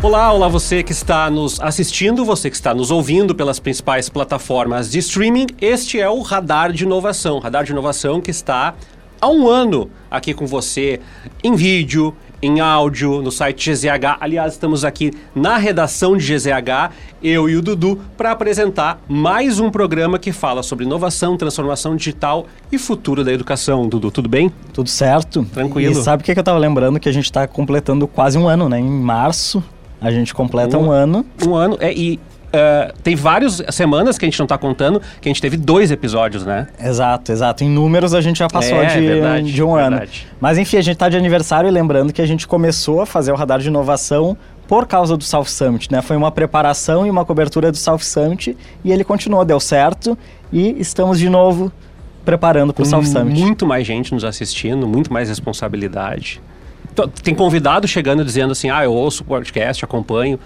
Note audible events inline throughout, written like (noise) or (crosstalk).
Olá, olá você que está nos assistindo, você que está nos ouvindo pelas principais plataformas de streaming. Este é o Radar de Inovação. Radar de Inovação que está há um ano aqui com você em vídeo, em áudio, no site GZH. Aliás, estamos aqui na redação de GZH, eu e o Dudu, para apresentar mais um programa que fala sobre inovação, transformação digital e futuro da educação. Dudu, tudo bem? Tudo certo. Tranquilo. E sabe o que, que eu estava lembrando? Que a gente está completando quase um ano, né? Em março, a gente completa um, um ano. Um ano, é, e Uh, tem várias semanas que a gente não está contando, que a gente teve dois episódios, né? Exato, exato. Em números a gente já passou É, de, verdade, de um ano. verdade. Mas enfim, a gente está de aniversário e lembrando que a gente começou a fazer o radar de inovação por causa do South Summit, né? Foi uma preparação e uma cobertura do South Summit e ele continuou, deu certo e estamos de novo preparando para o South Summit. Muito mais gente nos assistindo, muito mais responsabilidade. Então, Tem convidado chegando dizendo assim: ah, eu ouço o podcast, acompanho.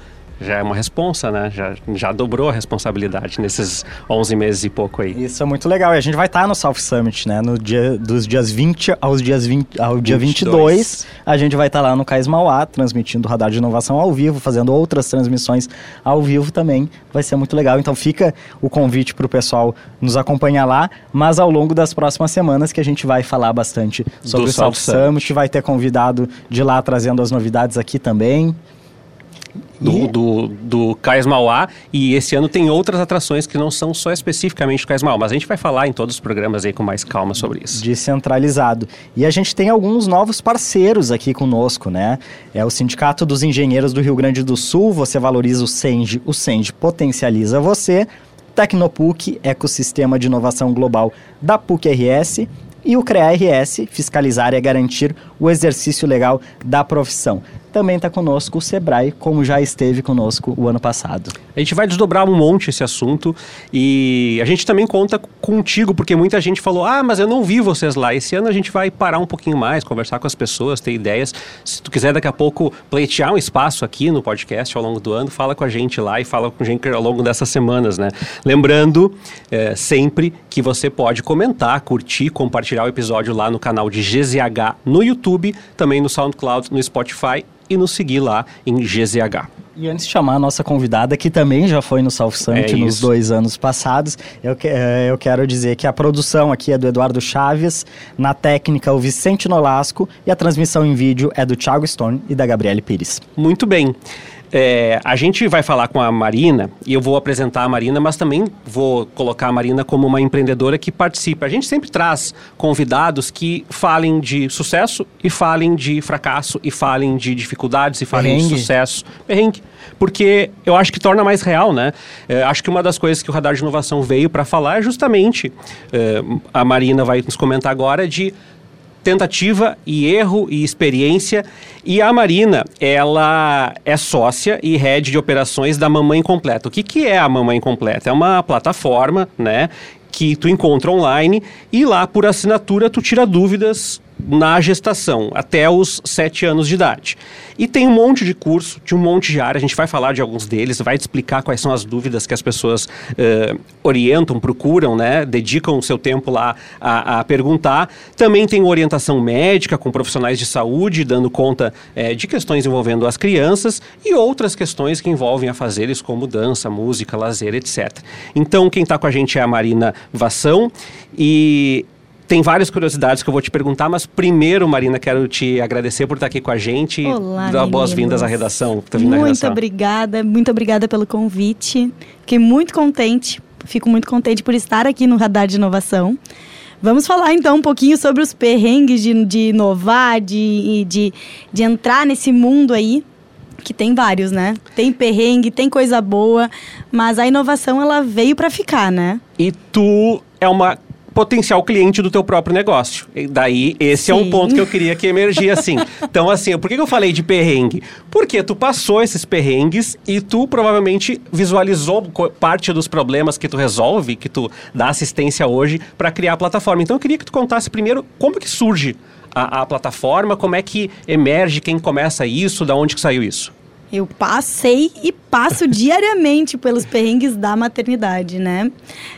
Já é uma responsa, né? Já, já dobrou a responsabilidade nesses 11 meses e pouco aí. Isso é muito legal. E a gente vai estar no South Summit, né? No dia, dos dias 20 aos dias 20, ao dia 22, 22. a gente vai estar lá no Cais Mauá, transmitindo o Radar de Inovação ao vivo, fazendo outras transmissões ao vivo também. Vai ser muito legal. Então fica o convite para o pessoal nos acompanhar lá, mas ao longo das próximas semanas que a gente vai falar bastante sobre Do o South South Summit. Vai ter convidado de lá trazendo as novidades aqui também. Do, do, do Cais Mauá. E esse ano tem outras atrações que não são só especificamente do Cais Mauá. Mas a gente vai falar em todos os programas aí com mais calma sobre isso. descentralizado. E a gente tem alguns novos parceiros aqui conosco, né? É o Sindicato dos Engenheiros do Rio Grande do Sul, você valoriza o SENG, o SENG potencializa você. Tecnopuc, ecossistema de inovação global da PUC-RS. E o CREA-RS, fiscalizar e garantir o exercício legal da profissão. Também está conosco o Sebrae, como já esteve conosco o ano passado. A gente vai desdobrar um monte esse assunto e a gente também conta contigo, porque muita gente falou: ah, mas eu não vi vocês lá. Esse ano a gente vai parar um pouquinho mais, conversar com as pessoas, ter ideias. Se tu quiser daqui a pouco pleitear um espaço aqui no podcast ao longo do ano, fala com a gente lá e fala com a gente ao longo dessas semanas, né? Lembrando eh, sempre que você pode comentar, curtir, compartilhar o episódio lá no canal de GZH no YouTube, também no SoundCloud, no Spotify e nos seguir lá em GZH. E antes de chamar a nossa convidada, que também já foi no South Summit É nos dois anos passados, eu, que- eh, eu quero dizer que a produção aqui é do Eduardo Chaves, na técnica o Vicente Nolasco e a transmissão em vídeo é do Thiago Stone e da Gabriele Pires. Muito bem. É, a gente vai falar com a Marina e eu vou apresentar a Marina, mas também vou colocar a Marina como uma empreendedora que participa. A gente sempre traz convidados que falem de sucesso e falem de fracasso e falem de dificuldades e falem de Perrengue. sucesso. Perrengue. Porque eu acho que torna mais real, né? É, acho que uma das coisas que o Radar de Inovação veio para falar é justamente, é, a Marina vai nos comentar agora, de tentativa e erro e experiência. E a Marina, ela é sócia e head de operações da Mamãe Completa. O que, que é a Mamãe Completa? É uma plataforma, né? Que tu encontra online e lá por assinatura tu tira dúvidas na gestação, até os sete anos de idade. E tem um monte de curso, de um monte de área, a gente vai falar de alguns deles, vai te explicar quais são as dúvidas que as pessoas eh, orientam, procuram, né? Dedicam o seu tempo lá a, a perguntar. Também tem orientação médica com profissionais de saúde, dando conta eh, de questões envolvendo as crianças e outras questões que envolvem afazeres como dança, música, lazer, etc. Então, quem está com a gente é a Marina Vação e tem várias curiosidades que eu vou te perguntar, mas primeiro, Marina, quero te agradecer por estar aqui com a gente Olá, e dar boas-vindas à redação. à Muito redação. obrigada, muito obrigada pelo convite. Fiquei muito contente, fico muito contente por estar aqui no Radar de Inovação. Vamos falar então um pouquinho sobre os perrengues de, de inovar, de, de, de entrar nesse mundo aí, que tem vários, né? Tem perrengue, tem coisa boa, mas a inovação ela veio para ficar, né? E tu é uma potencial cliente do teu próprio negócio. E daí, esse é um Sim. ponto que eu queria que emergia assim. (laughs) Então, assim, por que eu falei de perrengue? Porque tu passou esses perrengues e tu provavelmente visualizou parte dos problemas que tu resolve, que tu dá assistência hoje para criar a plataforma. Então, eu queria que tu contasse primeiro como que surge a, a plataforma, como é que emerge, quem começa isso, da onde que saiu isso. Eu passei e passo diariamente pelos perrengues da maternidade, né?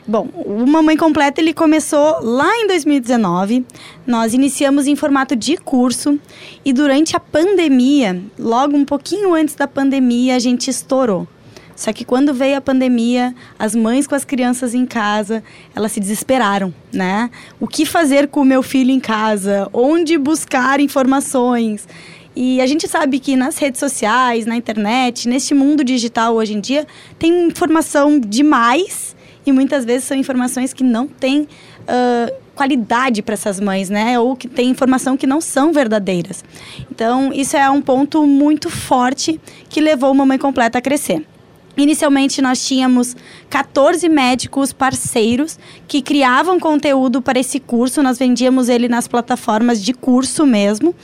Bom, o Mamãe Completa ele começou lá em 2019. Nós iniciamos em formato de curso e durante a pandemia, logo um pouquinho antes da pandemia, a gente estourou. Só que quando veio a pandemia, as mães com as crianças em casa, elas se desesperaram, né? O que fazer com o meu filho em casa? Onde buscar informações? E a gente sabe que nas redes sociais, na internet, neste mundo digital hoje em dia, tem informação demais e muitas vezes são informações que não têm uh, qualidade para essas mães, né? Ou que tem informação que não são verdadeiras. Então, isso é um ponto muito forte que levou uma mãe completa a crescer. Inicialmente, nós tínhamos 14 médicos parceiros que criavam conteúdo para esse curso. Nós vendíamos ele nas plataformas de curso mesmo,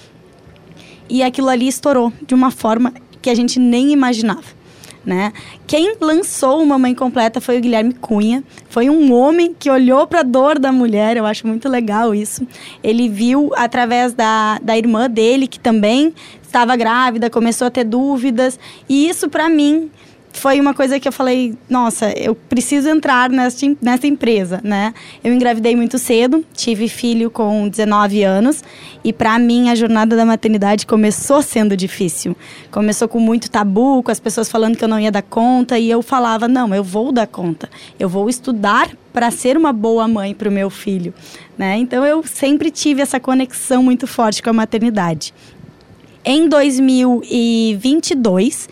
e aquilo ali estourou de uma forma que a gente nem imaginava. Né? Quem lançou uma mãe completa foi o Guilherme Cunha. Foi um homem que olhou para a dor da mulher. Eu acho muito legal isso. Ele viu através da, da irmã dele que também estava grávida, começou a ter dúvidas e isso para mim foi uma coisa que eu falei, nossa, eu preciso entrar nessa, empresa, né? Eu engravidei muito cedo, tive filho com 19 anos e para mim a jornada da maternidade começou sendo difícil. Começou com muito tabu, com as pessoas falando que eu não ia dar conta e eu falava, não, eu vou dar conta. Eu vou estudar para ser uma boa mãe para o meu filho, né? Então eu sempre tive essa conexão muito forte com a maternidade. Em 2022,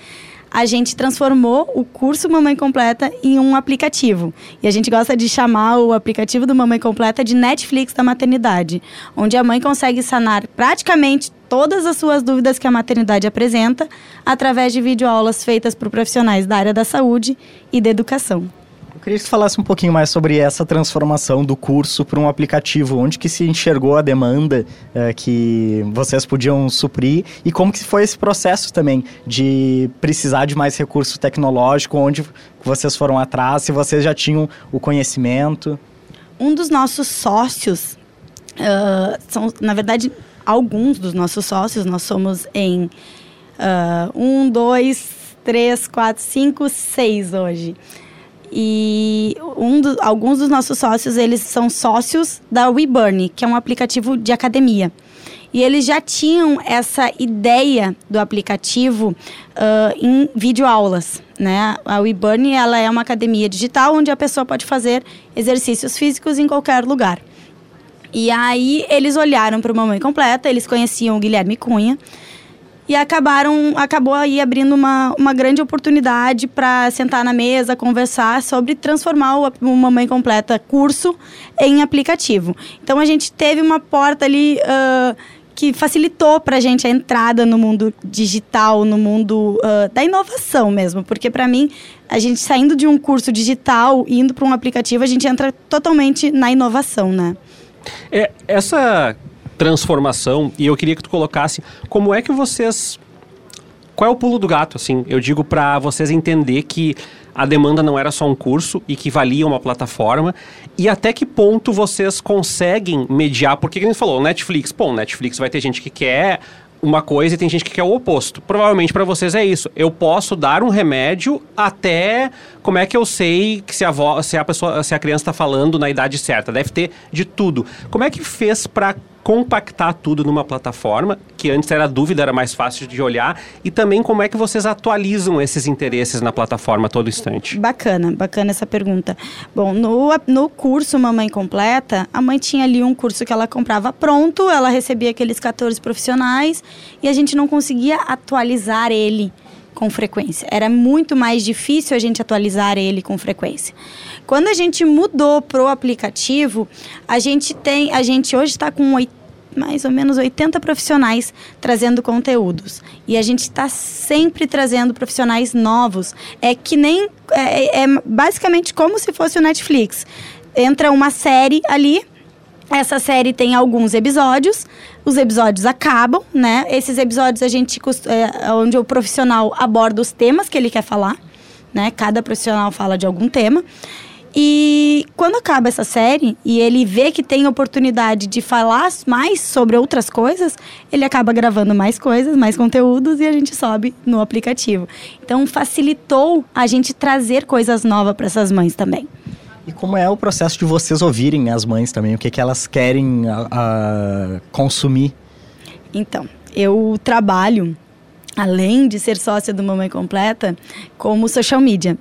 a gente transformou o curso Mamãe Completa em um aplicativo. E a gente gosta de chamar o aplicativo do Mamãe Completa de Netflix da maternidade, onde a mãe consegue sanar praticamente todas as suas dúvidas que a maternidade apresenta através de videoaulas feitas por profissionais da área da saúde e da educação. Eu queria que você falasse um pouquinho mais sobre essa transformação do curso para um aplicativo, onde que se enxergou a demanda é, que vocês podiam suprir? E como que foi esse processo também de precisar de mais recurso tecnológico, onde vocês foram atrás, se vocês já tinham o conhecimento. Um dos nossos sócios, uh, são, na verdade, alguns dos nossos sócios, nós somos em uh, um, dois, três, quatro, cinco, seis hoje. E um do, alguns dos nossos sócios, eles são sócios da WeBurn, que é um aplicativo de academia. E eles já tinham essa ideia do aplicativo uh, em videoaulas, né? A WeBurn, ela é uma academia digital onde a pessoa pode fazer exercícios físicos em qualquer lugar. E aí eles olharam para o Mamãe Completa, eles conheciam o Guilherme Cunha, e acabaram acabou aí abrindo uma, uma grande oportunidade para sentar na mesa, conversar sobre transformar o, o Mamãe Completa curso em aplicativo. Então a gente teve uma porta ali uh, que facilitou para a gente a entrada no mundo digital, no mundo uh, da inovação mesmo, porque para mim a gente saindo de um curso digital indo para um aplicativo a gente entra totalmente na inovação, né? É, essa transformação e eu queria que tu colocasse como é que vocês qual é o pulo do gato assim eu digo para vocês entender que a demanda não era só um curso e que valia uma plataforma e até que ponto vocês conseguem mediar porque a gente falou Netflix pô Netflix vai ter gente que quer uma coisa e tem gente que quer o oposto. Provavelmente para vocês é isso. Eu posso dar um remédio até como é que eu sei que se a, vo, se a pessoa, se a criança está falando na idade certa. Deve ter de tudo. Como é que fez para compactar tudo numa plataforma, que antes era dúvida, era mais fácil de olhar, e também como é que vocês atualizam esses interesses na plataforma a todo instante? Bacana, bacana essa pergunta. Bom, no, no curso Mamãe Completa, a mãe tinha ali um curso que ela comprava pronto, ela recebia aqueles 14 profissionais e a gente não conseguia atualizar ele com frequência. Era muito mais difícil a gente atualizar ele com frequência. Quando a gente mudou pro aplicativo, a gente tem, a gente hoje está com 80 mais ou menos 80 profissionais trazendo conteúdos. E a gente está sempre trazendo profissionais novos. É que nem. É, é basicamente como se fosse o Netflix. Entra uma série ali. Essa série tem alguns episódios, os episódios acabam, né? Esses episódios a gente é, onde o profissional aborda os temas que ele quer falar, né? Cada profissional fala de algum tema. E quando acaba essa série e ele vê que tem oportunidade de falar mais sobre outras coisas, ele acaba gravando mais coisas, mais conteúdos e a gente sobe no aplicativo. Então facilitou a gente trazer coisas novas para essas mães também. E como é o processo de vocês ouvirem as mães também? O que, que elas querem a, a consumir? Então, eu trabalho, além de ser sócia do Mamãe Completa, como social media.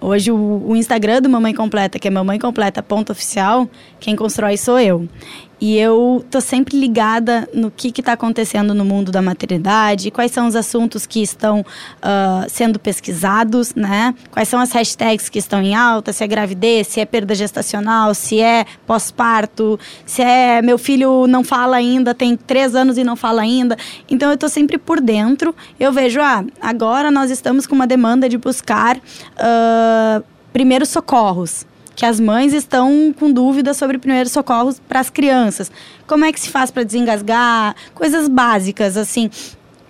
Hoje o, Instagram do Mamãe Completa, que é Mamãe Completa ponto oficial, quem constrói sou eu. E eu tô sempre ligada no que está acontecendo no mundo da maternidade, quais são os assuntos que estão uh, sendo pesquisados, né? Quais são as hashtags que estão em alta, se é gravidez, se é perda gestacional, se é pós-parto, se é meu filho não fala ainda, tem três anos e não fala ainda. Então eu tô sempre por dentro. Eu vejo, ah, agora nós estamos com uma demanda de buscar uh, primeiros socorros que as mães estão com dúvidas sobre primeiros socorros para as crianças. Como é que se faz para desengasgar? Coisas básicas, assim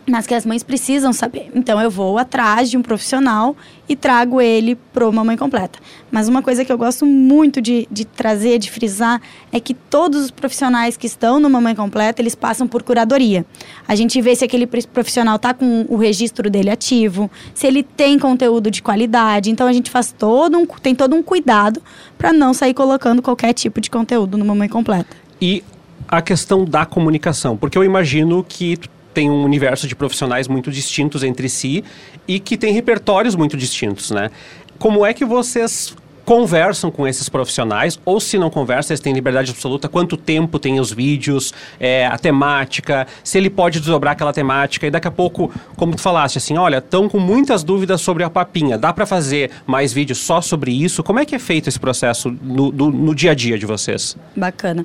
mas que as mães precisam saber. Então eu vou atrás de um profissional e trago ele pro Mamãe Completa. Mas uma coisa que eu gosto muito de, de trazer, de frisar, é que todos os profissionais que estão no Mamãe Completa, eles passam por curadoria. A gente vê se aquele profissional tá com o registro dele ativo, se ele tem conteúdo de qualidade. Então a gente faz todo um, tem todo um cuidado para não sair colocando qualquer tipo de conteúdo no Mamãe Completa. E a questão da comunicação, porque eu imagino que tem um universo de profissionais muito distintos entre si e que tem repertórios muito distintos, né? Como é que vocês conversam com esses profissionais, ou se não conversam, eles têm liberdade absoluta, quanto tempo tem os vídeos, é, a temática, se ele pode desdobrar aquela temática, e daqui a pouco, como tu falaste, assim, olha, estão com muitas dúvidas sobre a papinha, dá para fazer mais vídeos só sobre isso? Como é que é feito esse processo no, do, no dia a dia de vocês? Bacana.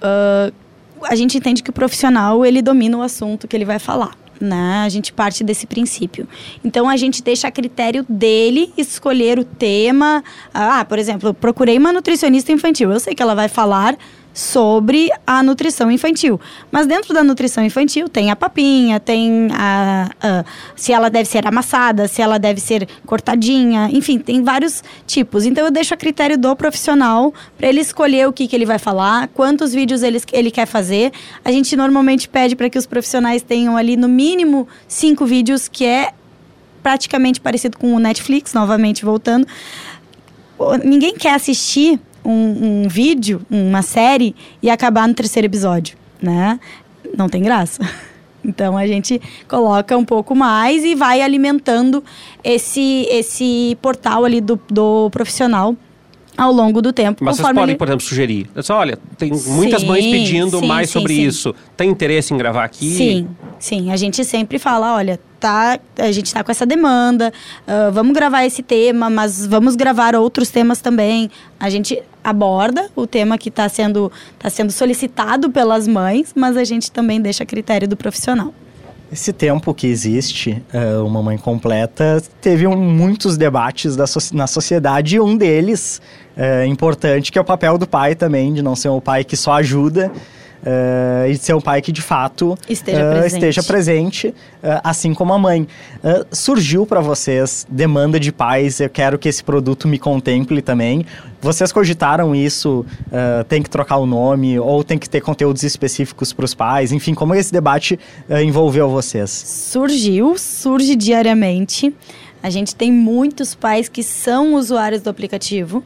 Uh, a gente entende que o profissional ele domina o assunto que ele vai falar. Né? A gente parte desse princípio. Então a gente deixa a critério dele escolher o tema. Ah, por exemplo, procurei uma nutricionista infantil. Eu sei que ela vai falar sobre a nutrição infantil. Mas dentro da nutrição infantil tem a papinha, tem a, a, se ela deve ser amassada, se ela deve ser cortadinha, enfim, tem vários tipos. Então eu deixo a critério do profissional para ele escolher o que, que ele vai falar, quantos vídeos ele, ele quer fazer. A gente normalmente pede para que os profissionais tenham ali no mínimo cinco vídeos, que é praticamente parecido com o Netflix, novamente voltando. Ninguém quer assistir um, um vídeo, uma série, e acabar no terceiro episódio, né? Não tem graça. (laughs) Então a gente coloca um pouco mais e vai alimentando esse, esse portal ali do, do profissional ao longo do tempo. Mas vocês podem, ele... por exemplo, sugerir. Olha, tem muitas sim, mães pedindo sim, mais sim, sobre isso. Tem interesse em gravar aqui? Sim, sim. A gente sempre fala, olha, tá, a gente está com essa demanda, uh, vamos gravar esse tema, mas vamos gravar outros temas também. A gente aborda o tema que está sendo, tá sendo solicitado pelas mães, mas a gente também deixa a critério do profissional. Esse tempo que existe, uh, uma mãe completa, teve um, muitos debates da na sociedade e um deles uh, importante, que é o papel do pai também, de não ser um pai que só ajuda, Uh, e ser um pai que de fato esteja uh, presente, esteja presente uh, assim como a mãe. surgiu para vocês demanda de pais, eu quero que esse produto me contemple também. Vocês cogitaram isso? tem que trocar o nome ou tem que ter conteúdos específicos para os pais? Enfim, como esse debate envolveu vocês? Surgiu, surge diariamente. A gente tem muitos pais que são usuários do aplicativo.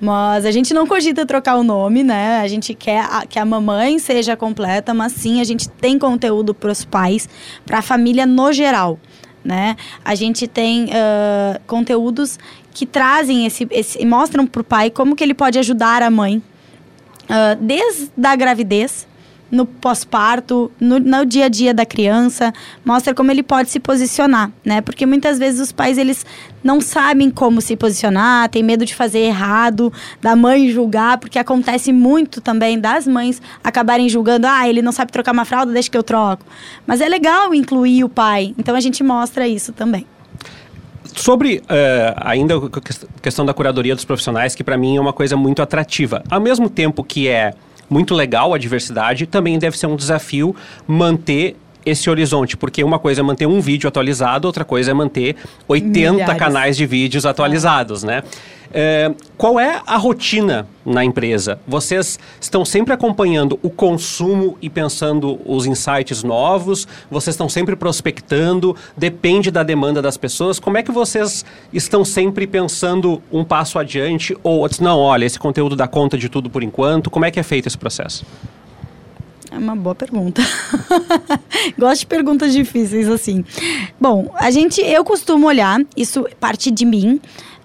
Mas a gente não cogita trocar o nome, né? A gente quer a, que a mamãe seja completa, mas sim a gente tem conteúdo para os pais, para a família no geral, né? A gente tem uh, conteúdos que trazem esse, esse mostram para o pai como que ele pode ajudar a mãe uh, desde a gravidez no pós-parto, no, no, dia a dia da criança, mostra como ele pode se posicionar, né? Porque muitas vezes os pais eles não sabem como se posicionar, tem medo de fazer errado, da mãe julgar, porque acontece muito também das mães acabarem julgando, ah, ele não sabe trocar uma fralda, deixa que eu troco. Mas é legal incluir o pai, então a gente mostra isso também. Sobre uh, ainda a questão da curadoria dos profissionais, que para mim é uma coisa muito atrativa. Ao mesmo tempo que é muito legal a diversidade, também deve ser um desafio manter esse horizonte? Porque uma coisa é manter um vídeo atualizado, outra coisa é manter 80 Milhares. canais de vídeos atualizados, né? É, qual é a rotina na empresa? Vocês estão sempre acompanhando o consumo e pensando os insights novos? Vocês estão sempre prospectando? Depende da demanda das pessoas? Como é que vocês estão sempre pensando um passo adiante? Ou, não, olha, esse conteúdo dá conta de tudo por enquanto? Como é que é feito esse processo? É uma boa pergunta. (laughs) Gosto de perguntas difíceis assim. Bom, a gente, eu costumo olhar, isso parte de mim.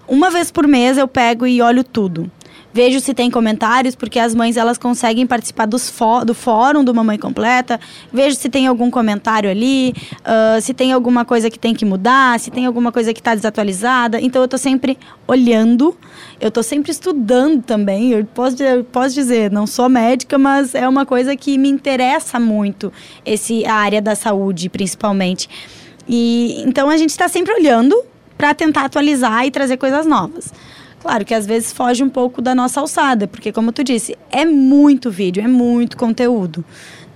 Uma vez por mês eu pego e olho tudo. Vejo se tem comentários, porque as mães elas conseguem participar dos do fórum do Mamãe Completa. Vejo se tem algum comentário ali, ah, se tem alguma coisa que tem que mudar, se tem alguma coisa que está desatualizada. Então eu tô sempre olhando, eu tô sempre estudando também. Eu posso, eu posso dizer, não sou médica, mas é uma coisa que me interessa muito, esse, a área da saúde, principalmente. E então a gente está sempre olhando para tentar atualizar e trazer coisas novas. Claro que às vezes foge um pouco da nossa alçada, porque como tu disse, é muito vídeo, é muito conteúdo,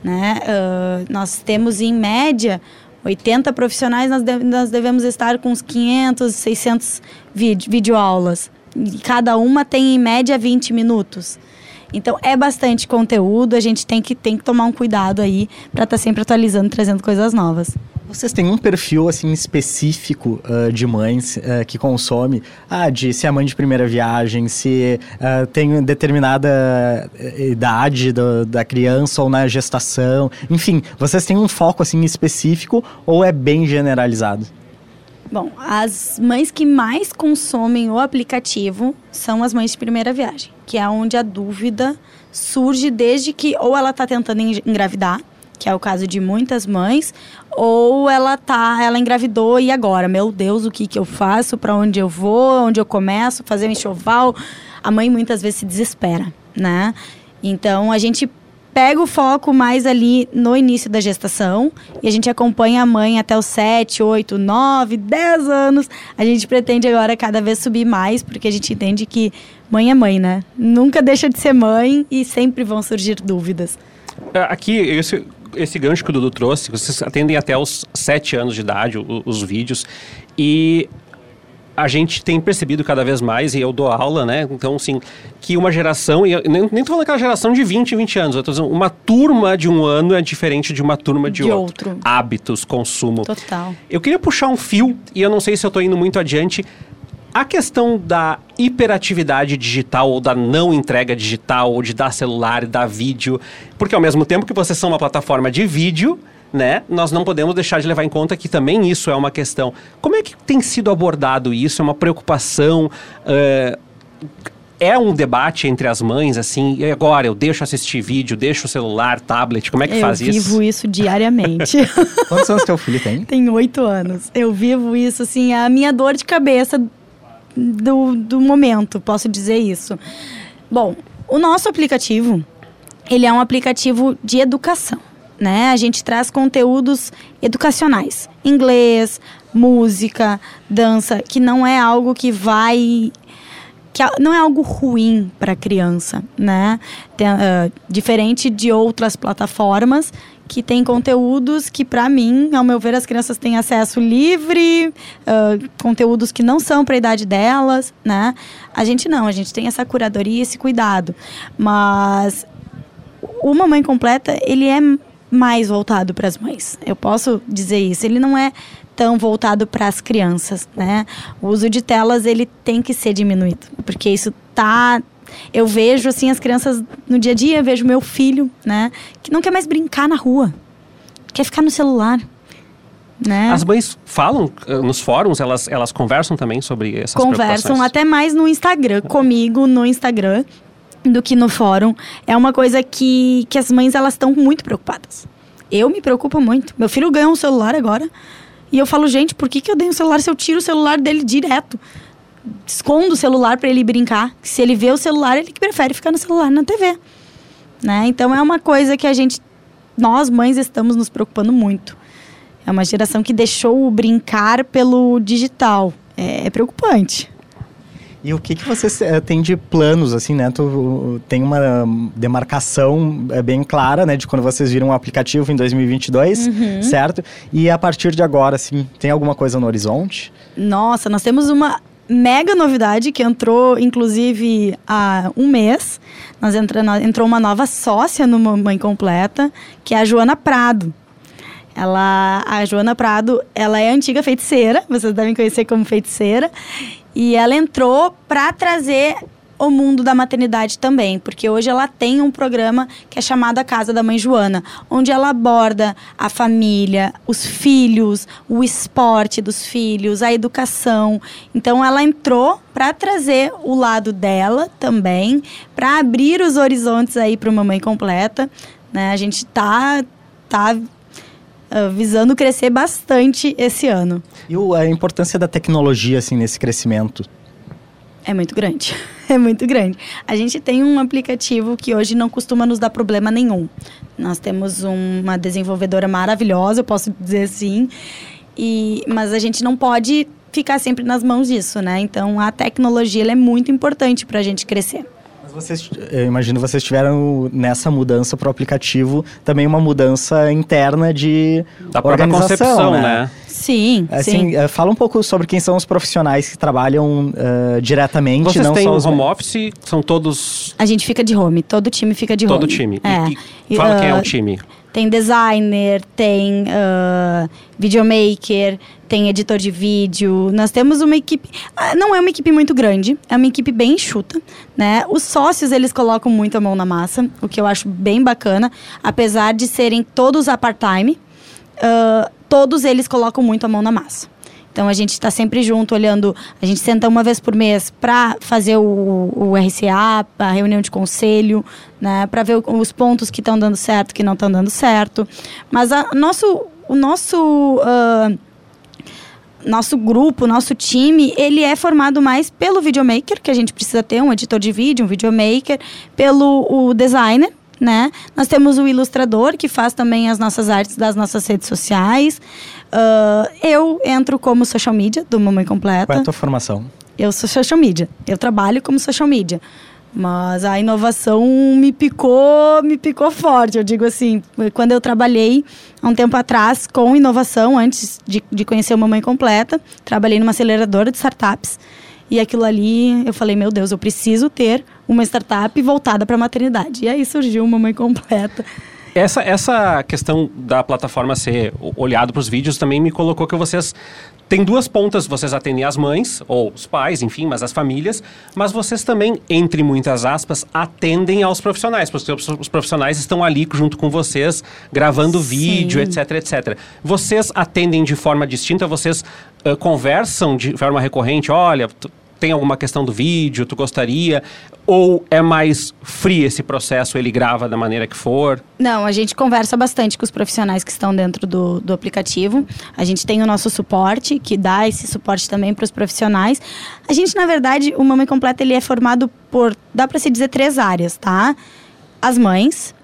né? Ah, nós temos em média 80 profissionais, nós, nós devemos estar com uns 500, 600 vídeo, videoaulas. E cada uma tem em média 20 minutos. Então é bastante conteúdo, a gente tem que, tem que tomar um cuidado aí para estar sempre atualizando, trazendo coisas novas. Vocês têm um perfil assim específico ah, de mães ah, que consome, ah, de se é mãe de primeira viagem, se ah, tem determinada eh, idade do- da criança ou na gestação, enfim, vocês têm um foco assim específico ou é bem generalizado? Bom, as mães que mais consomem o aplicativo são as mães de primeira viagem, que é onde a dúvida surge desde que ou ela está tentando en- engravidar, que é o caso de muitas mães, ou ela tá, ela engravidou e agora, meu Deus, o que que eu faço? Para onde eu vou? Onde eu começo? Fazer um enxoval? A mãe muitas vezes se desespera, né? Então a gente pega o foco mais ali no início da gestação e a gente acompanha a mãe até os 7, 8, 9, 10 anos. A gente pretende agora cada vez subir mais, porque a gente entende que mãe é mãe, né? Nunca deixa de ser mãe e sempre vão surgir dúvidas. É, Aqui, esse, esse gancho que o Dudu trouxe, vocês atendem até os 7 anos de idade o- os vídeos. E a gente tem percebido cada vez mais, e eu dou aula, né? Então, assim, que uma geração, e eu nem, nem tô falando aquela geração de 20, 20 anos, eu tô dizendo, uma turma de um ano é diferente de uma turma de, De outro. outro. Hábitos, consumo. Total. Eu queria puxar um fio, e eu não sei se eu estou indo muito adiante. A questão da hiperatividade digital ou da não entrega digital, ou de dar celular e dar vídeo, porque ao mesmo tempo que vocês são uma plataforma de vídeo, né, nós não podemos deixar de levar em conta que também isso é uma questão. Como é que tem sido abordado isso? É uma preocupação? eh, é um debate entre as mães, assim, e agora eu deixo assistir vídeo, deixo o celular, tablet, como é que eu faz vivo isso? isso diariamente. (laughs) Quantos anos teu filho tem? Tem oito anos. Eu vivo isso, assim, é a minha dor de cabeça do, do momento, posso dizer isso. Bom, o nosso aplicativo, ele é um aplicativo de educação, né? A gente traz conteúdos educacionais, inglês, música, dança, que não é algo que vai que a- não é algo ruim para a criança, né? Tem, ah, diferente de outras plataformas que tem conteúdos que, para mim, ao meu ver, as crianças têm acesso livre, ah, conteúdos que não são para a idade delas, né? A gente não, a gente tem essa curadoria esse cuidado. Mas o Mamãe Completa, ele é mais voltado para as mães. Eu posso dizer isso. Ele não é tão voltado para as crianças, né? O uso de telas, ele tem que ser diminuído, porque isso tá eu vejo assim as crianças no dia a dia, eu vejo meu filho, né, que não quer mais brincar na rua. Quer ficar no celular, né? As mães falam eh, nos fóruns, elas, elas conversam também sobre essas conversam até mais no Instagram, comigo no Instagram, do que no fórum. É uma coisa que, que as mães elas estão muito preocupadas. Eu me preocupo muito. Meu filho ganhou um celular agora. E eu falo, gente, por que, que eu dei um celular se eu tiro o celular dele direto? Escondo o celular para ele brincar. Se ele vê o celular, ele que prefere ficar no celular na TV. Né? Então é uma coisa que a gente, nós mães, estamos nos preocupando muito. É uma geração que deixou o brincar pelo digital. É, é preocupante. E o que, que você eh, tem de planos, assim, né? Tu tem uma demarcação eh, bem clara, né? De quando vocês viram o aplicativo em 2022, Uhum. certo? E a partir de agora, assim, tem alguma coisa no horizonte? Nossa, nós temos uma mega novidade que entrou, inclusive, há um mês. Nós entra, entrou uma nova sócia no Mamãe Completa, que é a Joana Prado. Ela, a Joana Prado, ela é antiga feiticeira, vocês devem conhecer como feiticeira, e ela entrou para trazer o mundo da maternidade também, porque hoje ela tem um programa que é chamado A Casa da Mãe Joana, onde ela aborda a família, os filhos, o esporte dos filhos, a educação. Então ela entrou para trazer o lado dela também, para abrir os horizontes aí para uma mãe completa, né? A gente tá tá ah, visando crescer bastante esse ano. E a importância da tecnologia, assim, nesse crescimento? É muito grande. (laughs) É muito grande. A gente tem um aplicativo que hoje não costuma nos dar problema nenhum. Nós temos um- uma desenvolvedora maravilhosa, eu posso dizer assim. E, mas a gente não pode ficar sempre nas mãos disso, né? Então a tecnologia é muito importante para a gente crescer. Vocês, eu imagino vocês tiveram nessa mudança para o aplicativo também uma mudança interna de Da própria organização, concepção, né? Sim, sim. Assim, eh, fala um pouco sobre quem são os profissionais que trabalham eh, diretamente, Vocês não têm só os home office, são todos. A gente fica de home, todo time fica de Todo home. time. E- É. e E, fala quem é ah, o time. Tem designer, tem ah, videomaker, tem editor de vídeo. Nós temos uma equipe. ah, não é uma equipe muito grande, é uma equipe bem enxuta, né? Os sócios eles colocam muito a mão na massa, o que eu acho bem bacana, apesar de serem todos a part-time, ah, todos eles colocam muito a mão na massa. Então a gente está sempre junto, olhando. A gente senta uma vez por mês para fazer o, o RCA, a reunião de conselho, né, para ver os pontos que estão dando certo, que não estão dando certo. Mas a, nosso, o nosso ah, nosso grupo, nosso time, ele é formado mais pelo videomaker, que a gente precisa ter um editor de vídeo, um videomaker, pelo o designer, né? Nós temos o ilustrador, que faz também as nossas artes das nossas redes sociais. Ah, eu entro como social media do Mamãe Completa. Qual é a tua formação? Eu sou social media. Eu trabalho como social media. Mas a inovação me picou, me picou forte. Eu digo assim, quando eu trabalhei há um tempo atrás com inovação, antes de, de conhecer o Mamãe Completa, trabalhei numa aceleradora de startups. E aquilo ali, eu falei, meu Deus, eu preciso ter uma startup voltada para a maternidade. E aí surgiu o Mamãe Completa. Essa, essa questão da plataforma ser olhado para os vídeos também me colocou que vocês têm duas pontas. Vocês atendem as mães, ou os pais, enfim, mas as famílias. Mas vocês também, entre muitas aspas, atendem aos profissionais. Porque os profissionais estão ali junto com vocês, gravando Sim. vídeo, etc, etc. Vocês atendem de forma distinta? Vocês ah, conversam de forma recorrente? Olha... tem alguma questão do vídeo, tu gostaria? Ou é mais free esse processo, ele grava da maneira que for? Não, a gente conversa bastante com os profissionais que estão dentro do, do aplicativo. A gente tem o nosso suporte, que dá esse suporte também para os profissionais. A gente, na verdade, o Mamãe Completa ele é formado por, dá para se dizer, três áreas, tá? As mães,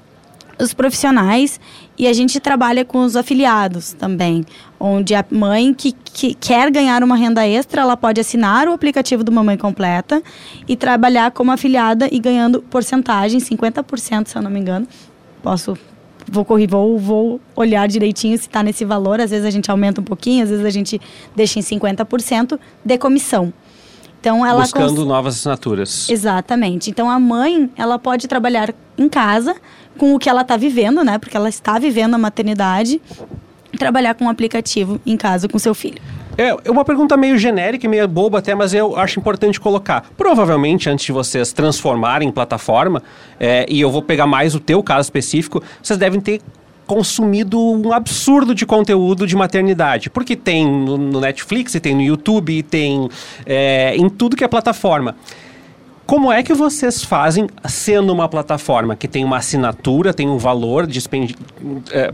os profissionais e a gente trabalha com os afiliados também, onde a mãe que, que quer ganhar uma renda extra, ela pode assinar o aplicativo do Mamãe Completa e trabalhar como afiliada e ganhando porcentagem, 50%, se eu não me engano. Posso vou correr, vou, vou olhar direitinho se está nesse valor, às vezes a gente aumenta um pouquinho, às vezes a gente deixa em 50% de comissão. Então ela buscando cons- novas assinaturas. Exatamente. Então a mãe, ela pode trabalhar em casa com o que ela está vivendo, né? Porque ela está vivendo a maternidade, trabalhar com um aplicativo em casa com seu filho. É, é uma pergunta meio genérica e meio boba até, mas eu acho importante colocar. Provavelmente, antes de vocês transformarem em plataforma, é, e eu vou pegar mais o teu caso específico, vocês devem ter consumido um absurdo de conteúdo de maternidade. Porque tem no, Netflix, tem no YouTube, tem é, em tudo que é plataforma. Como é que vocês fazem sendo uma plataforma que tem uma assinatura, tem um valor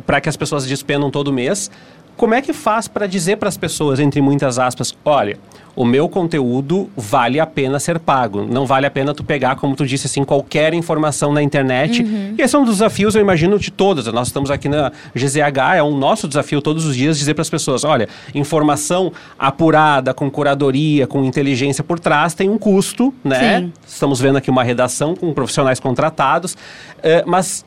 para que as pessoas despendam todo mês? Como é que faz para dizer para as pessoas, entre muitas aspas, olha, o meu conteúdo vale a pena ser pago. Não vale a pena tu pegar, como tu disse, assim, qualquer informação na internet. Uhum. E esse é um dos desafios, eu imagino, de todas. Nós estamos aqui na GZH, é um nosso desafio todos os dias dizer para as pessoas, olha, informação apurada, com curadoria, com inteligência por trás, tem um custo, né? Sim. Estamos vendo aqui uma redação com profissionais contratados, uh, mas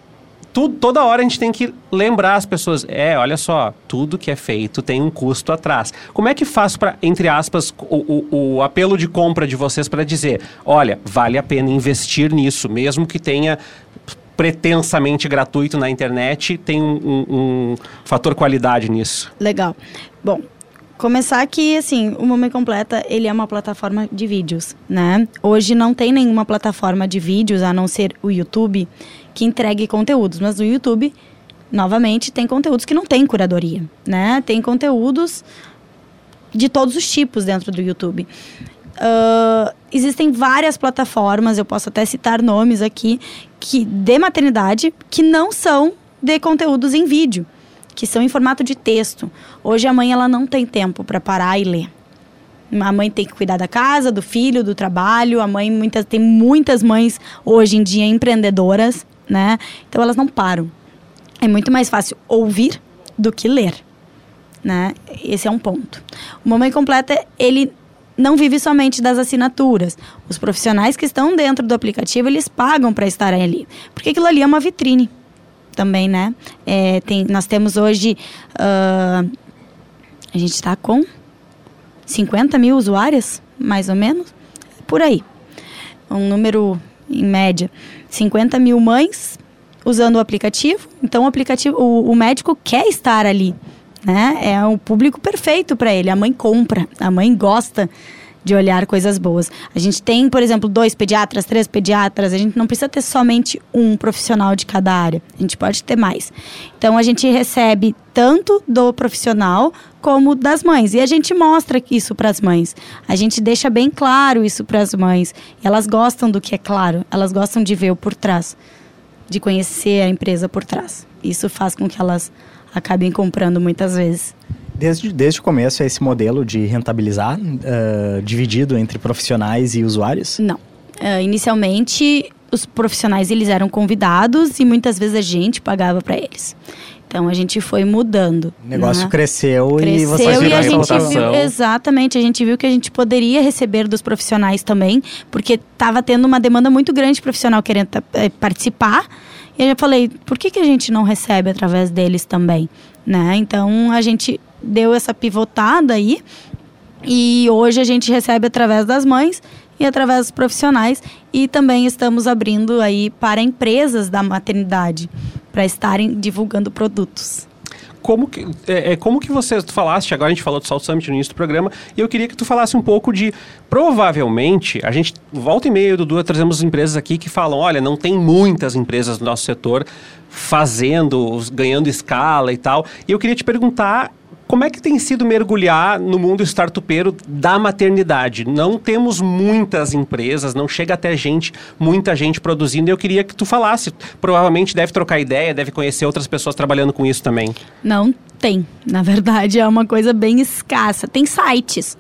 tudo, toda hora a gente tem que lembrar as pessoas, é, olha só, tudo que é feito tem um custo atrás. Como é que faz para, entre aspas, o, o, o, apelo de compra de vocês para dizer, olha, vale a pena investir nisso, mesmo que tenha pretensamente gratuito na internet, tem um, um, um fator qualidade nisso. Legal. Bom, Começar que, assim, o Momento Completa, ele é uma plataforma de vídeos, né? Hoje não tem nenhuma plataforma de vídeos, a não ser o YouTube, que entregue conteúdos. Mas no YouTube, novamente, tem conteúdos que não tem curadoria, né? Tem conteúdos de todos os tipos dentro do YouTube. Uh, existem várias plataformas, eu posso até citar nomes aqui, que de maternidade, que não são de conteúdos em vídeo que são em formato de texto. Hoje a mãe ela não tem tempo para parar e ler. A mãe tem que cuidar da casa, do filho, do trabalho. A mãe muitas tem muitas mães hoje em dia empreendedoras, né? Então elas não param. É muito mais fácil ouvir do que ler, né? Esse é um ponto. O Mamãe Completa, ele não vive somente das assinaturas. Os profissionais que estão dentro do aplicativo, eles pagam para estarem ali. Porque aquilo ali é uma vitrine também, né? É, tem, nós temos hoje. Uh, a gente está com 50 mil usuários, mais ou menos, por aí. Um número em média. 50 mil mães usando o aplicativo. Então, o aplicativo, o, o médico quer estar ali. Né? É o público perfeito para ele. A mãe compra, a mãe gosta de olhar coisas boas. A gente tem, por exemplo, dois pediatras, três pediatras, a gente não precisa ter somente um profissional de cada área, a gente pode ter mais. Então a gente recebe tanto do profissional como das mães e a gente mostra isso para as mães. A gente deixa bem claro isso para as mães. E elas gostam do que é claro, elas gostam de ver o por trás, de conhecer a empresa por trás. Isso faz com que elas acabem comprando muitas vezes. Desde, desde o começo é esse modelo de rentabilizar, uh, dividido entre profissionais e usuários? Não. Uh, inicialmente, os profissionais eles eram convidados e muitas vezes a gente pagava para eles. Então a gente foi mudando. O negócio né? cresceu, cresceu e vocês e a gente viu, exatamente, a gente viu que a gente poderia receber dos profissionais também, porque estava tendo uma demanda muito grande de profissional querendo é, participar. E eu falei, por que, que a gente não recebe através deles também? Né? Então a gente deu essa pivotada aí. E hoje a gente recebe através das mães e através dos profissionais e também estamos abrindo aí para empresas da maternidade para estarem divulgando produtos. Como que, é, é, como que você falaste, agora a gente falou do Salt Summit no início do programa, e eu queria que tu falasse um pouco de, provavelmente, a gente, volta e meia, Dudu, trazemos empresas aqui que falam, olha, não tem muitas empresas no nosso setor fazendo, ganhando escala e tal, e eu queria te perguntar como é que tem sido mergulhar no mundo startupeiro da maternidade? Não temos muitas empresas, não chega até gente, muita gente produzindo. Eu queria que tu falasse. Provavelmente deve trocar ideia, deve conhecer outras pessoas trabalhando com isso também. Não tem. Na verdade, é uma coisa bem escassa. Tem sites,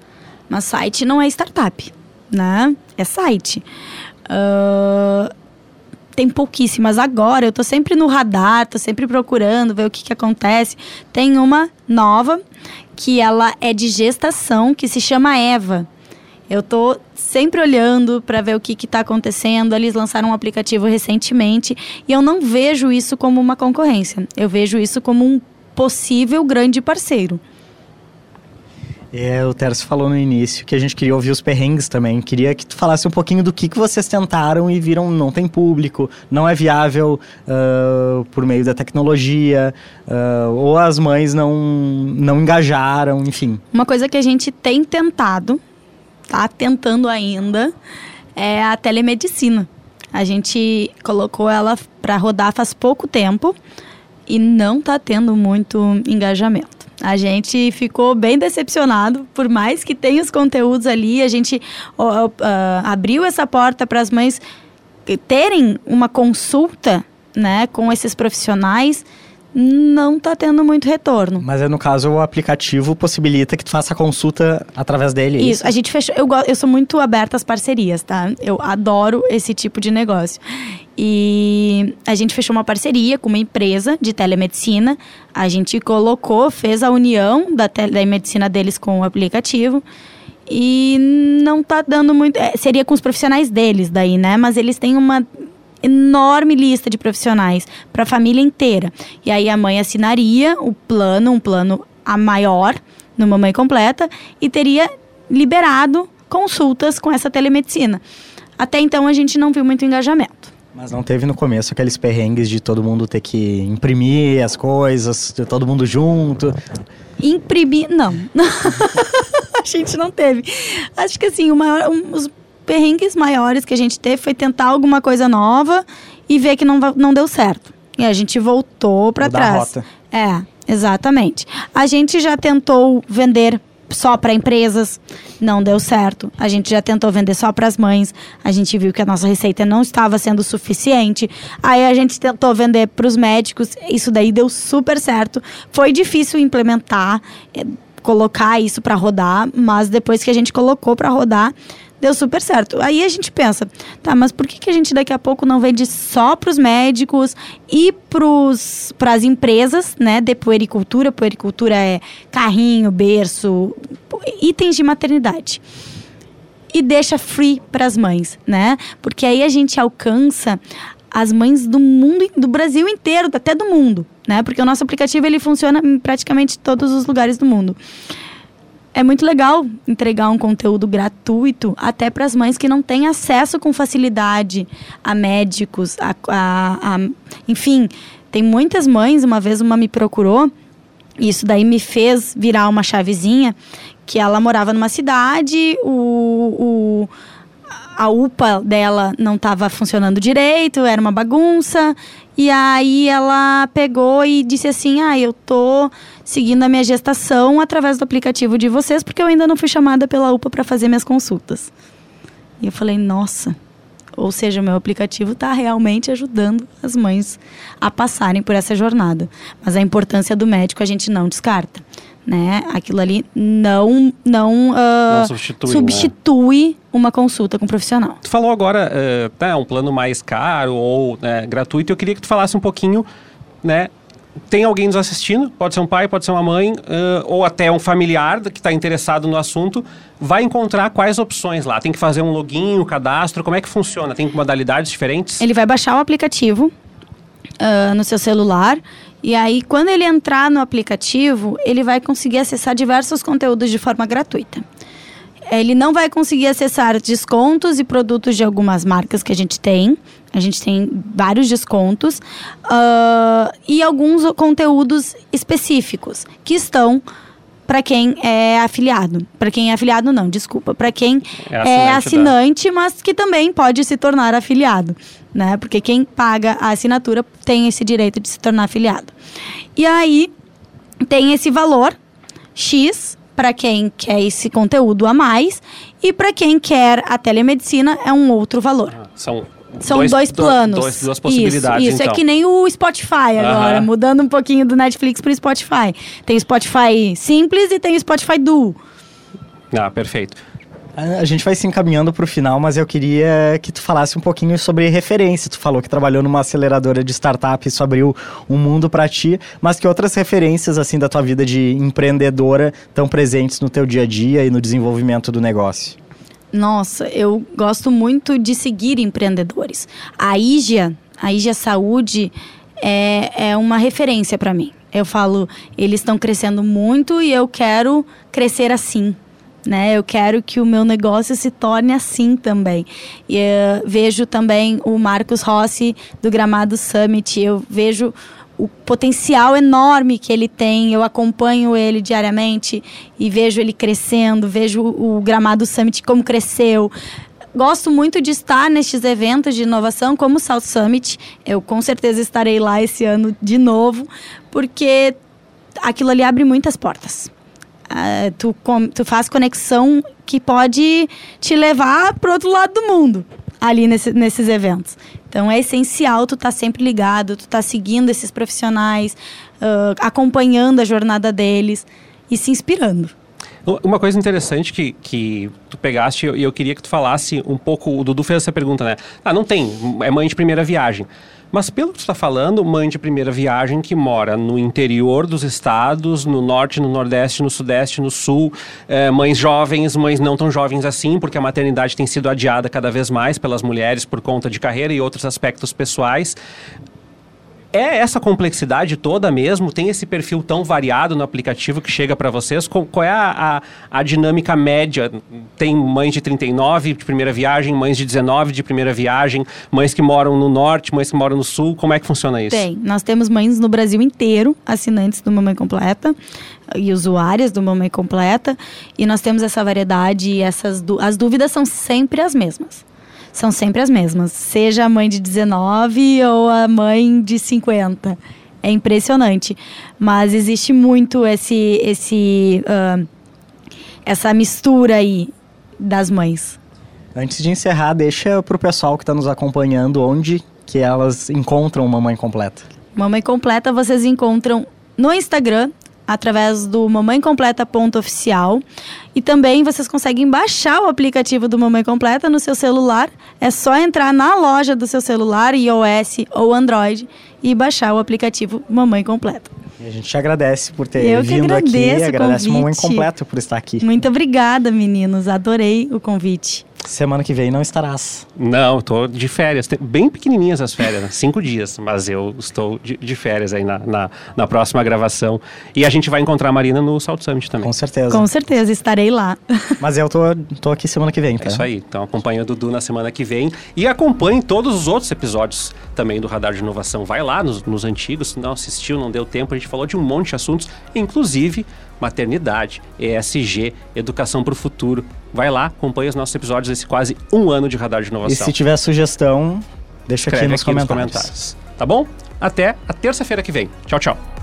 mas site não é startup, né? É site. Uh, tem pouquíssimas. Agora eu tô sempre no radar, tô sempre procurando ver o que, que acontece. Tem uma nova que ela é de gestação, que se chama Eva. Eu tô sempre olhando para ver o que está acontecendo. Eles lançaram um aplicativo recentemente e eu não vejo isso como uma concorrência. Eu vejo isso como um possível grande parceiro. É, o Tercio falou no início que a gente queria ouvir os perrengues também. Queria que tu falasse um pouquinho do que, que vocês tentaram e viram não tem público, não é viável uh, por meio da tecnologia, uh, ou as mães não, não engajaram, enfim. Uma coisa que a gente tem tentado, tá tentando ainda, é a telemedicina. A gente colocou ela para rodar faz pouco tempo e não tá tendo muito engajamento. A gente ficou bem decepcionado, por mais que tenha os conteúdos ali, a gente uh, uh, abriu essa porta para as mães terem uma consulta né, com esses profissionais, não está tendo muito retorno. Mas é no caso o aplicativo possibilita que tu faça a consulta através dele. é Isso, a gente fechou. Eu, eu sou muito aberta às parcerias, tá? Eu adoro esse tipo de negócio. E a gente fechou uma parceria com uma empresa de telemedicina. A gente colocou, fez a união da telemedicina deles com o aplicativo. E não tá dando muito. é, seria com os profissionais deles daí, né? Mas eles têm uma enorme lista de profissionais para a família inteira. E aí a mãe assinaria o plano, um plano a maior, no Mamãe Completa, e teria liberado consultas com essa telemedicina. Até então a gente não viu muito engajamento. Mas não teve no começo aqueles perrengues de todo mundo ter que imprimir as coisas, de todo mundo junto. Imprimir, não. (laughs) a gente não teve. Acho que assim, maior, um- os perrengues maiores que a gente teve foi tentar alguma coisa nova e ver que não, não deu certo. E a gente voltou para trás. rota. É, exatamente. A gente já tentou vender só para empresas, não deu certo. A gente já tentou vender só para as mães, a gente viu que a nossa receita não estava sendo suficiente. Aí a gente tentou vender para os médicos, isso daí deu super certo. Foi difícil implementar, eh, colocar isso para rodar, mas depois que a gente colocou para rodar, deu super certo. Aí a gente pensa, tá, mas por que, que a gente daqui a pouco não vende só para os médicos e para as empresas, né, de puericultura? Puericultura é carrinho, berço, itens de maternidade. E deixa free para as mães, né? Porque aí a gente alcança as mães do mundo, do Brasil inteiro, até do mundo, né? Porque o nosso aplicativo ele funciona em praticamente todos os lugares do mundo é muito legal entregar um conteúdo gratuito até para as mães que não têm acesso com facilidade a médicos, a, a- a- enfim, tem muitas mães. Uma vez uma me procurou e isso daí me fez virar uma chavezinha que ela morava numa cidade, o, o- a UPA dela não estava funcionando direito, era uma bagunça. E aí ela pegou e disse assim: "Ah, eu tô seguindo a minha gestação através do aplicativo de vocês, porque eu ainda não fui chamada pela UPA para fazer minhas consultas". E eu falei: "Nossa, ou seja, o meu aplicativo está realmente ajudando as mães a passarem por essa jornada. Mas a importância do médico a gente não descarta, né? Aquilo ali não não, ah, Não substitui, né? substitui uma consulta com um profissional. Tu falou agora, eh, tá, um plano mais caro ou né, gratuito. Eu queria que tu falasse um pouquinho, né? Tem alguém nos assistindo, pode ser um pai, pode ser uma mãe, eh, ou até um familiar que está interessado no assunto, vai encontrar quais opções lá? Tem que fazer um login, um cadastro, como é que funciona? Tem modalidades diferentes? Ele vai baixar o aplicativo ah, no seu celular. E aí, quando ele entrar no aplicativo, ele vai conseguir acessar diversos conteúdos de forma gratuita. Ele não vai conseguir acessar descontos e produtos de algumas marcas que a gente tem. A gente tem vários descontos. ah, e alguns conteúdos específicos que estão para quem é afiliado. Para quem é afiliado, não, desculpa. Para quem É é assinante da- assinante, mas que também pode se tornar afiliado. Né? Porque quem paga a assinatura tem esse direito de se tornar afiliado. E aí tem esse valor X para quem quer esse conteúdo a mais e para quem quer a telemedicina é um outro valor. São, São dois, do- planos. dois- duas possibilidades, Isso, isso então. é que nem o Spotify agora, Aham. mudando um pouquinho do Netflix para o Spotify. Tem o Spotify simples e tem o Spotify Duo. Ah, perfeito. A gente vai se encaminhando para o final, mas eu queria que tu falasse um pouquinho sobre referência. Tu falou que trabalhou numa aceleradora de startup, isso abriu um mundo para ti, mas que outras referências assim da tua vida de empreendedora estão presentes no teu dia a dia e no desenvolvimento do negócio? Nossa, eu gosto muito de seguir empreendedores. A IGIA, a IGIA Saúde, é, é uma referência para mim. Eu falo, eles estão crescendo muito e eu quero crescer assim. Né? Eu quero que o meu negócio se torne assim também. E eh, vejo também o Marcos Rossi do Gramado Summit. Eu vejo o potencial enorme que ele tem. Eu acompanho ele diariamente e vejo ele crescendo, vejo o, Gramado Summit como cresceu. Gosto muito de estar nestes eventos de inovação, como o South Summit. Eu com certeza estarei lá esse ano de novo, porque aquilo ali abre muitas portas. Ah, tu, com- tu faz conexão que pode te levar para outro lado do mundo. ali nesse, nesses eventos. Então é essencial tu estar tá sempre ligado, tu estar tá seguindo esses profissionais, uh, acompanhando a jornada deles e se inspirando. Uma coisa interessante que, que tu pegaste e eu queria que tu falasse um pouco, o Dudu fez essa pergunta, né? Ah, não tem, é mãe de primeira viagem. Mas pelo que tu está falando, mãe de primeira viagem que mora no interior dos estados, no norte, no nordeste, no sudeste, no sul, é, mães jovens, mães não tão jovens assim, porque a maternidade tem sido adiada cada vez mais pelas mulheres por conta de carreira e outros aspectos pessoais. É essa complexidade toda mesmo? Tem esse perfil tão variado no aplicativo que chega para vocês? Qual é a, a, a, dinâmica média? Tem mães de 39 de primeira viagem, mães de 19 de primeira viagem, mães que moram no norte, mães que moram no sul. Como é que funciona isso? Tem. Nós temos mães no Brasil inteiro, assinantes do Mamãe Completa e usuárias do Mamãe Completa. E nós temos essa variedade e essas as dúvidas são sempre as mesmas são sempre as mesmas. Seja a mãe de 19 ou a mãe de 50. É impressionante. Mas existe muito esse, esse, uh, essa mistura aí das mães. Antes de encerrar, deixa para o pessoal que está nos acompanhando onde que elas encontram Mamãe Completa. Mamãe Completa vocês encontram no Instagram, através do Mamãe Completa ponto oficial e também vocês conseguem baixar o aplicativo do Mamãe Completa no seu celular. É só entrar na loja do seu celular, iOS ou Android, e baixar o aplicativo Mamãe Completa. E a gente te agradece por ter Eu vindo aqui. Agradece o Mamãe Completa por estar aqui. Muito obrigada, meninos. Adorei o convite. Semana que vem não estarás. Não, estou de férias. Bem pequenininhas as férias, né? cinco dias, mas eu estou de, de férias aí na, na, na, próxima gravação. E a gente vai encontrar a Marina no Salt Summit também. Com certeza. Com certeza, estarei lá. (laughs) Mas eu tô, tô aqui semana que vem, tá? É isso aí. Então acompanha o Dudu na semana que vem. E acompanhe todos os outros episódios também do Radar de Inovação. Vai lá nos, nos antigos, não assistiu, não deu tempo. A gente falou de um monte de assuntos, inclusive maternidade, ESG, educação para o futuro. Vai lá, acompanhe os nossos episódios desse quase um ano de Radar de Inovação. E se tiver sugestão, deixa aqui, nos, aqui comentários. nos comentários. Tá bom? Até a terça-feira que vem. Tchau, tchau.